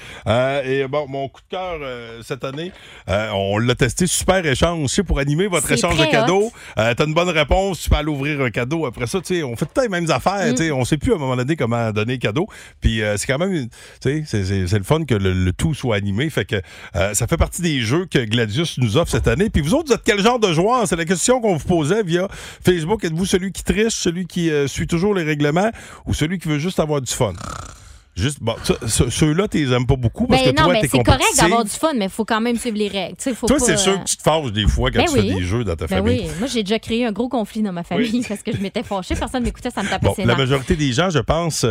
Et bon, mon coup de cœur cette année, on l'a testé. Super échange. Sais, pour animer votre C'est échange de cadeaux, t'as une bonne réponse, tu peux aller ouvrir un cadeau. Après ça, on fait tout le temps les mêmes affaires. Mm. On sait plus à un moment donné comment donner cadeau. Puis c'est quand même, c'est- c'est c'est le fun que le, tout soit animé. Fait que euh, ça fait partie des jeux que Gladius nous offre cette année. Puis vous autres, vous êtes quel genre de joueur? C'est la question qu'on vous posait via Facebook. Êtes-vous celui qui triche, celui qui euh, suit toujours les règlements ou celui qui veut juste avoir du fun? Juste, bon, ceux-là, tu les aimes pas beaucoup parce Ben que non, toi, mais t'es c'est correct d'avoir du fun, mais il faut quand même suivre les règles. Tu sais, faut Toi, c'est sûr que tu te fâches des fois quand Ben tu oui. fais des jeux dans ta Ben famille. oui, moi j'ai déjà créé un gros conflit dans ma famille parce que je m'étais fâchée, personne m'écoutait, ça me tapait Bon, la majorité des gens, je pense. euh,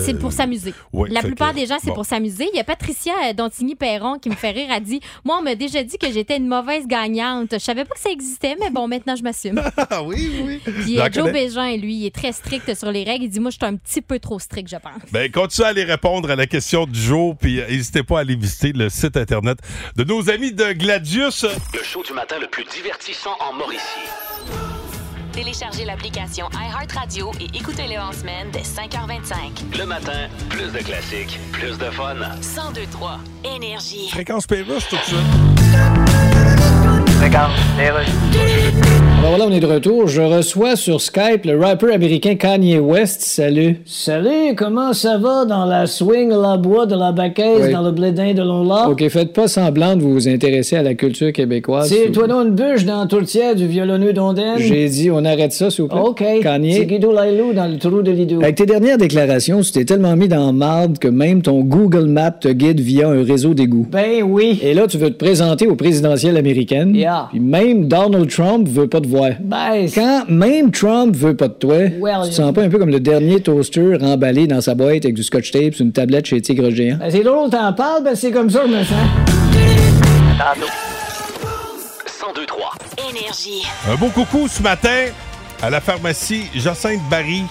Euh, c'est pour s'amuser. oui, la plupart que- des gens, c'est bon. pour s'amuser. Il y a Patricia euh, Dontigny-Perron qui me fait rire. Elle dit Moi, on m'a déjà dit que j'étais une mauvaise gagnante. Je savais pas que ça existait, mais bon, maintenant, je m'assume. Ah oui, oui. Puis Joe. Bégin, lui, il est très strict sur les règles. Il dit Moi, je suis un petit peu trop strict, je pense. Ben, continuez à aller répondre à la question du jour, puis euh, n'hésitez pas à aller visiter le site internet de nos amis de Gladius. Le show du matin le plus divertissant en Mauricie. Téléchargez l'application iHeartRadio et écoutez-le en semaine dès 5h25. Le matin, plus de classiques, plus de fun. 1023 Énergie. Fréquence Pérusse tout de suite. Regarde, les Alors voilà, on est de retour. Je reçois sur Skype le rappeur américain Kanye West. Salut. Salut, comment ça va dans la swing, la bois de la Oui. dans le blédin de Lola? OK, faites pas semblant de vous vous intéresser à la culture québécoise. C'est toi donc une bûche dans la tourtière du violonneux d'Ondaine? J'ai dit, on arrête ça, s'il vous plaît. OK. Kanye. C'est Guido Lailou dans le trou de Lido. Avec tes dernières déclarations, tu t'es tellement mis dans marde que même ton Google Maps te guide via un réseau d'égouts. Ben oui. Et là, tu veux te présenter aux présidentielles américaines. Yeah. Puis même Donald Trump veut pas te voir. Ben, Quand même Trump veut pas de toi, Well, tu te sens pas un peu comme le dernier toaster emballé dans sa boîte avec du scotch tape sur une tablette chez Tigre Géant? ben, c'est drôle, t'en parles, ben c'est comme ça je me sens. Tantôt. 1023. Énergie. Un beau coucou ce matin à la pharmacie Jacinthe Barry.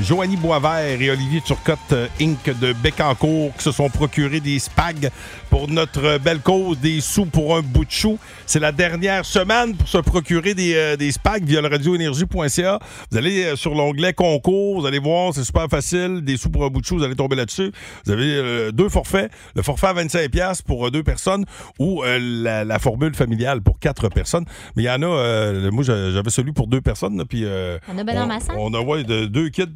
Joanie Boisvert et Olivier Turcotte euh, Inc. de Bécancourt qui se sont procurés des spags pour notre belle cause, des sous pour un bout de chou. C'est la dernière semaine pour se procurer des, euh, des via le radioénergie.ca. Vous allez euh, sur l'onglet concours, vous allez voir, c'est super facile. Des sous pour un bout de chou, vous allez tomber là-dessus. Vous avez euh, deux forfaits. Le forfait à 25$ piastres pour euh, deux personnes ou la, la formule familiale pour quatre personnes. Mais il y en a, moi j'a- j'avais celui pour deux personnes, puis On a ben en masse, hein? on a ouais, de- deux kids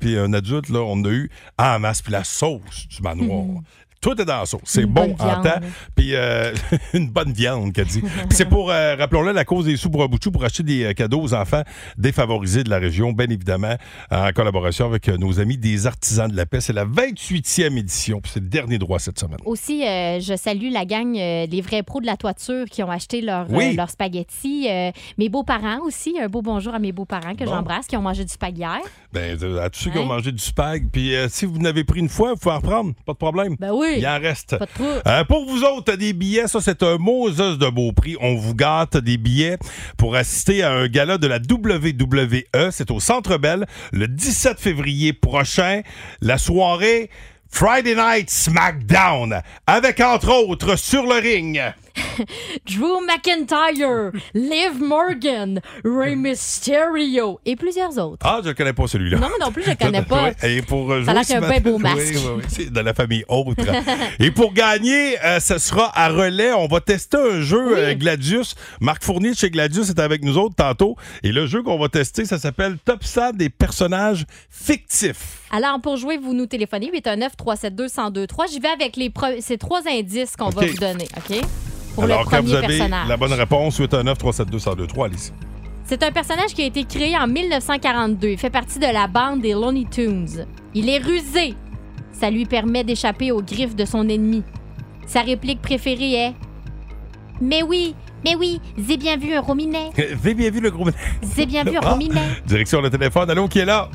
puis, un adulte, là, on a eu en masse. Puis la sauce du manoir. Tout est dans la sauce. C'est bon en temps. Puis euh, une bonne viande, qu'a dit. Puis c'est pour, euh, rappelons-le, la cause des sous pour un bout de chou pour acheter des euh, cadeaux aux enfants défavorisés de la région, bien évidemment, en collaboration avec nos amis des Artisans de la Paix. C'est la 28e édition, puis c'est le dernier droit cette semaine. Aussi, euh, je salue la gang des vrais pros de la toiture qui ont acheté leur, Oui. leur spaghetti. Euh, mes beaux-parents aussi, un beau bonjour à mes beaux-parents que Bon. j'embrasse, qui ont mangé du spag hier. Ben, à tous ceux qui ont mangé du spag, puis si vous n'avez pris une fois, vous pouvez en reprendre, pas de problème. Ben oui. Il en reste. Pas de trouble. Euh, pour vous autres, des billets, ça c'est un Moses de beau prix. On vous gâte des billets pour assister à un gala de la WWE. C'est au Centre Bell le 17 février prochain. La soirée Friday Night SmackDown avec entre autres sur le ring. Drew McIntyre, Liv Morgan, Rey Mysterio et plusieurs autres. Ah, je ne connais pas celui-là. Non, moi non plus, je le connais pas. Et pour Ça a l'air matin- beau masque. Oui, oui, oui, c'est de la famille autre. Et pour gagner, euh, ce sera à relais. On va tester un jeu euh, Gladius. Marc Fournier de chez Gladius est avec nous autres tantôt. Et le jeu qu'on va tester, ça s'appelle Top 100 des personnages fictifs. Alors, pour jouer, vous nous téléphonez 819-372-1023. J'y vais avec les ces trois indices qu'on va vous donner, OK? Pour Alors, le quand vous avez personnage. la bonne réponse, 819 372 1023 allez-y. C'est un personnage qui a été créé en 1942. Il fait partie de la bande des Looney Tunes. Il est rusé. Ça lui permet d'échapper aux griffes de son ennemi. Sa réplique préférée est Mais oui, mais oui, j'ai bien vu un rominet. J'ai bien vu le gros. J'ai bien vu un Ah, rominet. Direction le téléphone. Allô, qui est là?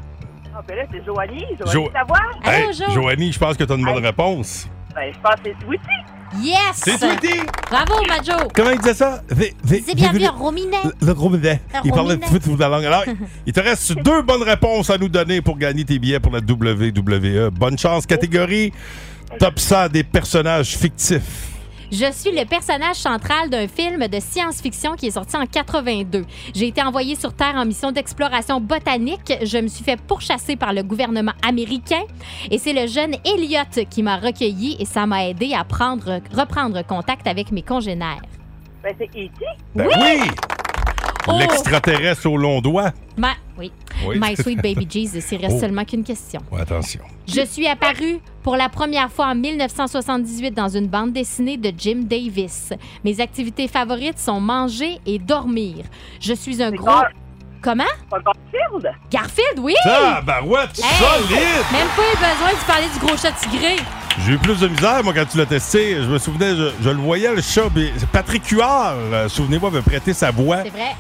Ah, ben là, c'est Joanie. Joanie Jo-. Hey, Joanie, je pense que tu as une bonne réponse. Ben, je pense que c'est Sweetie. Yes! C'est Sweetie! Bravo, Majo! Comment il disait ça? J'ai bien vu un rominet. Le. Un Il parlait rominet. de foot de la langue. Alors, il te reste deux bonnes réponses à nous donner pour gagner tes billets pour la WWE. Bonne chance. Catégorie Top 100 des personnages fictifs. Je suis le personnage central d'un film de science-fiction qui est sorti en 82. J'ai été envoyé sur Terre en mission d'exploration botanique. Je me suis fait pourchasser par le gouvernement américain. Et c'est le jeune Elliot qui m'a recueilli et ça m'a aidé à prendre, reprendre contact avec mes congénères. Ben, c'est E.T. Ben Oui! oui! Oh! L'extraterrestre au long doigt. Oui. Oui. My Sweet Baby Jesus, il reste Oh. seulement qu'une question. Ouais, attention. Je suis apparu pour la première fois en 1978 dans une bande dessinée de Jim Davis. Mes activités favorites sont manger et dormir. Je suis un gros... Gar- Comment? Garfield? Garfield, oui! Tabarouette, Hey! solide! Même pas eu besoin de parler du gros chat tigré. J'ai eu plus de misère, moi, quand tu l'as testé. Je me souvenais, je, je le voyais, le chat. mais Patrick Huard, euh, souvenez-moi, avait prêté sa voix C'est vrai.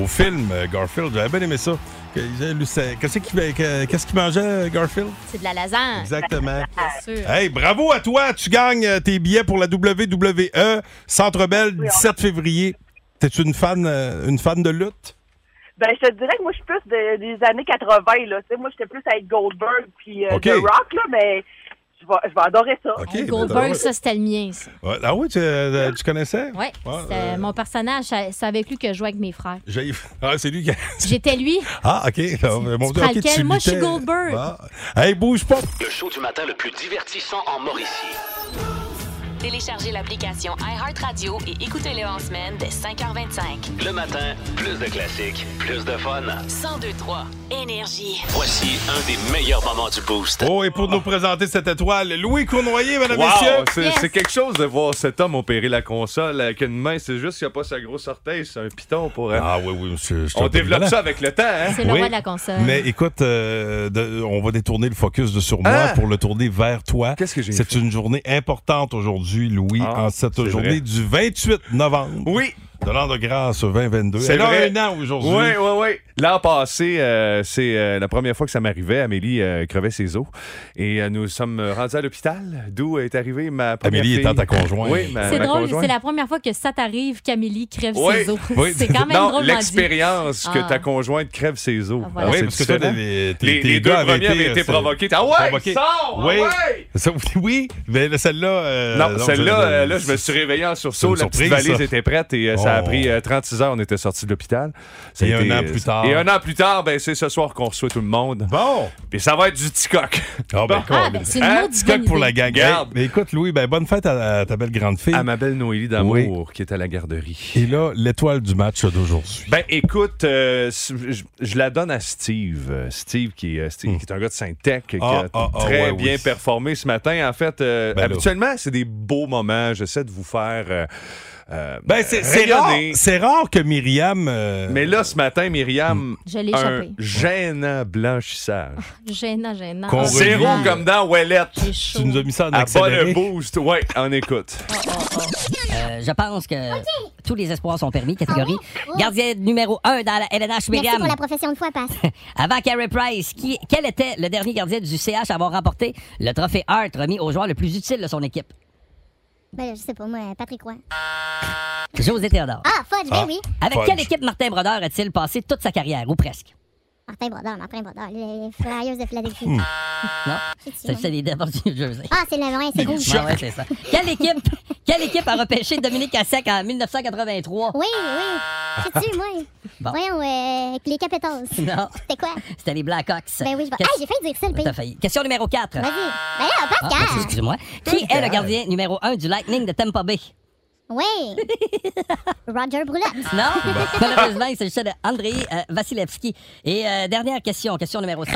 au film euh, Garfield. J'avais bien aimé ça. Que- j'ai lu ça. Qu'est-ce qu'il mangeait, Garfield? C'est de la lasagne. Exactement. Bien sûr. Hey, bravo à toi. Tu gagnes euh, tes billets pour la WWE Centre Bell, 17 février. T'es-tu une fan, euh, une fan de lutte? Ben, je te dirais que moi, je suis plus de- des années 80, là. Moi, j'étais plus avec Goldberg puis euh. The Rock, là, mais je vais, je vais adorer ça. Goldberg, ça, c'était le mien, ça. Ouais. Ah oui, tu, euh, tu connaissais? Ouais, Ouais, c'était euh, mon personnage. ça- C'est avec lui que je jouais avec mes frères. j'ai- Ah, c'est lui qui. J'étais lui. Ah, OK. Mon Dieu, prends OK, lequel? tu Moi, je suis. Goldberg. Ah. Hey, bouge pas. Le show du matin le plus divertissant en Mauricie. Téléchargez l'application iHeartRadio et écoutez-le en semaine dès 5h25. Le matin, plus de classiques, plus de fun. 1023 Énergie. Voici un des meilleurs moments du Boost. Oh, et pour nous présenter cette étoile, Louis Cournoyer, mesdames, Wow, messieurs. c'est quelque chose de voir cet homme opérer la console avec une main. C'est juste qu'il n'y a pas sa grosse orteil, c'est un piton pour. euh, Ah oui, oui, monsieur. On développe violent. ça avec le temps, hein? C'est le Oui. roi de la console. Mais écoute, euh, de- on va détourner le focus de sur moi Ah! pour le tourner vers toi. Qu'est-ce que j'ai C'est une journée importante aujourd'hui, Louis, Ah, en cette journée vrai. du 28 novembre. Oui, De l'an de grâce 2022. C'est vrai. un an aujourd'hui. Oui, oui, oui. L'an passé, euh, c'est euh, la première fois que ça m'arrivait. Amélie euh, crevait ses os. Et euh, nous sommes rendus à l'hôpital, d'où est arrivée ma première Amélie fille. étant ta conjointe. Oui, ma, C'est ma drôle, conjointe. c'est la première fois que ça t'arrive qu'Amélie crève Oui. ses os. Oui. c'est quand même non, drôle l'expérience que Ah. ta conjointe crève ses os. Ah, voilà. Oui, c'est parce que toi, les, deux premiers avaient été provoqués. Ah ouais, sors! Oui. Ah ouais! Ça, oui, mais celle-là. Non, celle-là, je- là, je me suis réveillé en sursaut. La petite valise était prête et ça a Oh. pris euh, 36 heures. On était sortis de l'hôpital. Ça a Et un an euh, plus tard. Et un an plus tard, ben, c'est ce soir qu'on reçoit tout le monde. Bon. Puis ça va être du coq. Ah, ben, Ah, cool. ben, c'est une Hein? maudite Coq bonne pour idée. la gang. Garde. Hey, mais écoute, Louis, ben, bonne fête à, à ta belle grande fille. À ma belle Noélie d'amour qui est à la garderie. Et là, l'étoile du match d'aujourd'hui. Ben écoute, euh, je, je la donne à Steve. Euh, Steve qui, est- Steve, qui est un gars de Saint-Tech qui Hmm. Ah, a ah, ah, très ouais, bien oui. performé ce matin. En fait, euh, Ben là. habituellement, c'est des beaux moments. J'essaie de vous faire euh, euh, Ben, c'est c'est rare, rare que Myriam. euh, Mais là, ce matin, Myriam, Je l'ai un échappé. gênant blanchissage. Gênant, gênant. Qu'on Ah, revient. Zéro comme dans Ouellette. Tu nous as mis ça en À accéléré. le boost. Ouais, on écoute. Euh, je pense que tous les espoirs sont permis, catégorie. Gardien numéro 1 dans la LNH, Merci Myriam. pour la profession de foi, passe. Avant Carey Price, qui, quel était le dernier gardien du CH à avoir remporté le trophée Hart remis au joueur le plus utile de son équipe? Ben, je sais pas, moi, Patrick Roy. José Théodore. Ah, Fudge, ben Ah. oui. Avec Fudge. quelle équipe Martin Brodeur a-t-il passé toute sa carrière, ou presque? Martin Brodeur, Martin Brodeur, les Flyers de Philadelphie. Non, C'est-tu, c'est les Devils du New Jersey. Ah, c'est le vrai, c'est rouge. Ah ouais, c'est ça. Quelle équipe, quelle équipe a repêché Dominique Cassec en 1983? Oui, oui. C'est-tu, moi? Bon. Voyons, euh, avec les Capitals. Non, C'était quoi? c'était les Blackhawks. Ben oui, je Ah, j'ai failli dire ça, le pays. T'as failli. Question numéro 4. Vas-y. Ben là, Ah, Pascal. excusez-moi. Qui est le gardien numéro 1 du Lightning de Tampa Bay? Oui. Roger Brulotte. Non, malheureusement, il s'agissait de Andrei euh, Vasilevski. Et euh, dernière question, question numéro 5.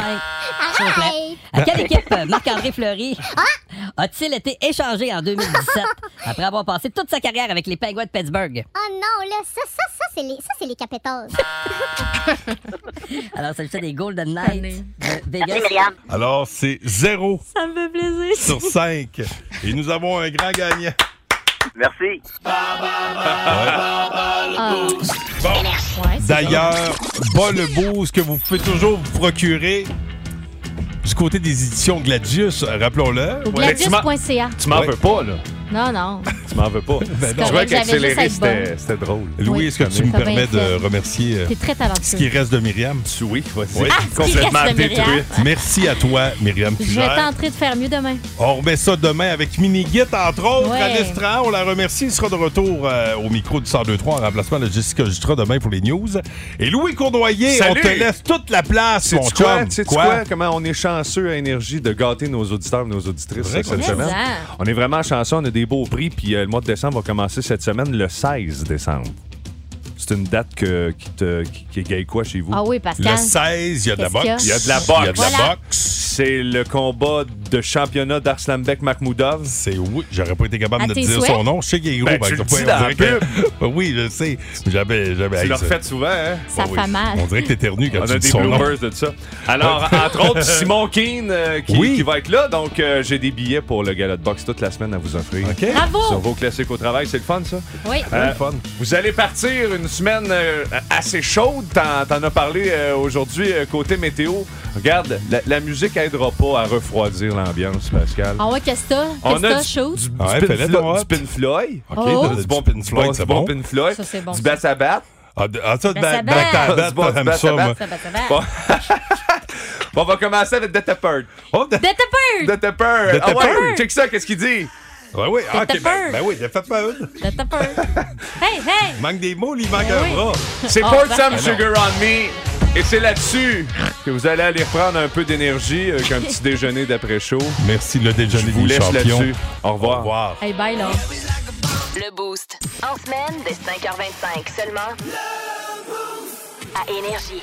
S'il vous plaît. Arrête. À quelle équipe euh, Marc-André Fleury Ah! a-t-il été échangé en 2017 après avoir passé toute sa carrière avec les Penguins de Pittsburgh? Oh non, là, ça, ça, ça, c'est les, ça, c'est les Capitals. Alors, il s'agissait des Golden Knights de Vegas. Alors, c'est 0 Ça me fait plaisir. sur 5. Et nous avons un grand gagnant. Merci. Ah. Bon. D'ailleurs, bas le boost que vous pouvez toujours vous procurer du côté des éditions Gladius, rappelons-le. Gladius.ca. Tu m'en Ouais. veux pas, là. Non, non. Tu m'en veux pas. Ben Je vois qu'accélérer, c'était drôle. Louis, Oui. est-ce que tu me permets de remercier euh, très ce qui reste de Myriam? Oui, vas-y. Oui. Ah, Complètement détruite. Merci à toi, Myriam Je vais tenter de faire mieux demain. On remet ça demain avec Minigit, entre autres. Ouais. Alice Tran, on la remercie. Il sera de retour euh, au micro du 102.3 en remplacement de Jessica Jutra demain pour les news. Et Louis Cournoyer, Salut. on te laisse toute la place, mon quoi? chum. Sais-tu quoi? Comment on est chanceux à Énergie de gâter nos auditeurs et nos auditrices cette semaine? On est vraiment chanceux. On a des beaux prix. Puis euh, le mois de décembre va commencer cette semaine, le 16 décembre. C'est une date que- qui, te, qui, qui égaye quoi chez vous? Ah oui, Pascal. Le 16, il y a de la boxe. Il y a de la Il y a boxe. de la Voilà. boxe. C'est le combat de championnat d'Arslanbek Makhmoudov? C'est oui, j'aurais pas été capable À de tes dire souhaits? son nom. Je sais qu'il est gros, Ben, par tu le dis dans On la que- oui, je sais. J'avais, j'avais. Tu hey, le ça- refais souvent, hein? Ça oui. fait mal. On dirait que t'éternues quand On tu a dis des son nom. bloopers de ça. Alors, entre autres, Simon Keane euh, qui, Oui. qui va être là. Donc, euh, j'ai des billets pour le gala de boxe toute la semaine à vous offrir. OK. Bravo! Sur vos classiques au travail. C'est le fun, ça? Oui. Euh, le fun. Vous allez partir une semaine euh, assez chaude. T'en, t'en as parlé euh, aujourd'hui euh, côté météo. Regarde, la, la musique aidera pas à refroidir l'ambiance, Pascal. Ah ouais, qu'est-ce que On que a du, chaud? du, du Ah ouais, Flo- du Floyd. OK, Oh. du Du bon Pink Floyd, du c'est bon bon? Pink Floyd. Ça, c'est bon, Du ça. Bass à Bat. Ah, de- ah, ça, bat. Bon- t'aimes Bass ça, à moi. Bat. Ça. Bon. Bon, on va commencer avec The Tepper. Oh, The Tepper! The Tepper. The Ah ouais, Tepper. check ça, qu'est-ce qu'il dit? Ouais, oui, ah, ok, ben, ben oui, t'as fait peur. The Tepper. Hey, hey! Il manque des mots, il manque Ben un oui. bras. C'est Oh, Pour ben- Some Ben. Sugar on Me. Et c'est là-dessus que vous allez aller reprendre un peu d'énergie avec un petit déjeuner d'après-chaud. Merci, le Je déjeuner vous des laisse là-dessus. Au Au revoir. revoir. Hey, bye, là. Le Boost. En semaine, dès 5h25 seulement. À Énergie.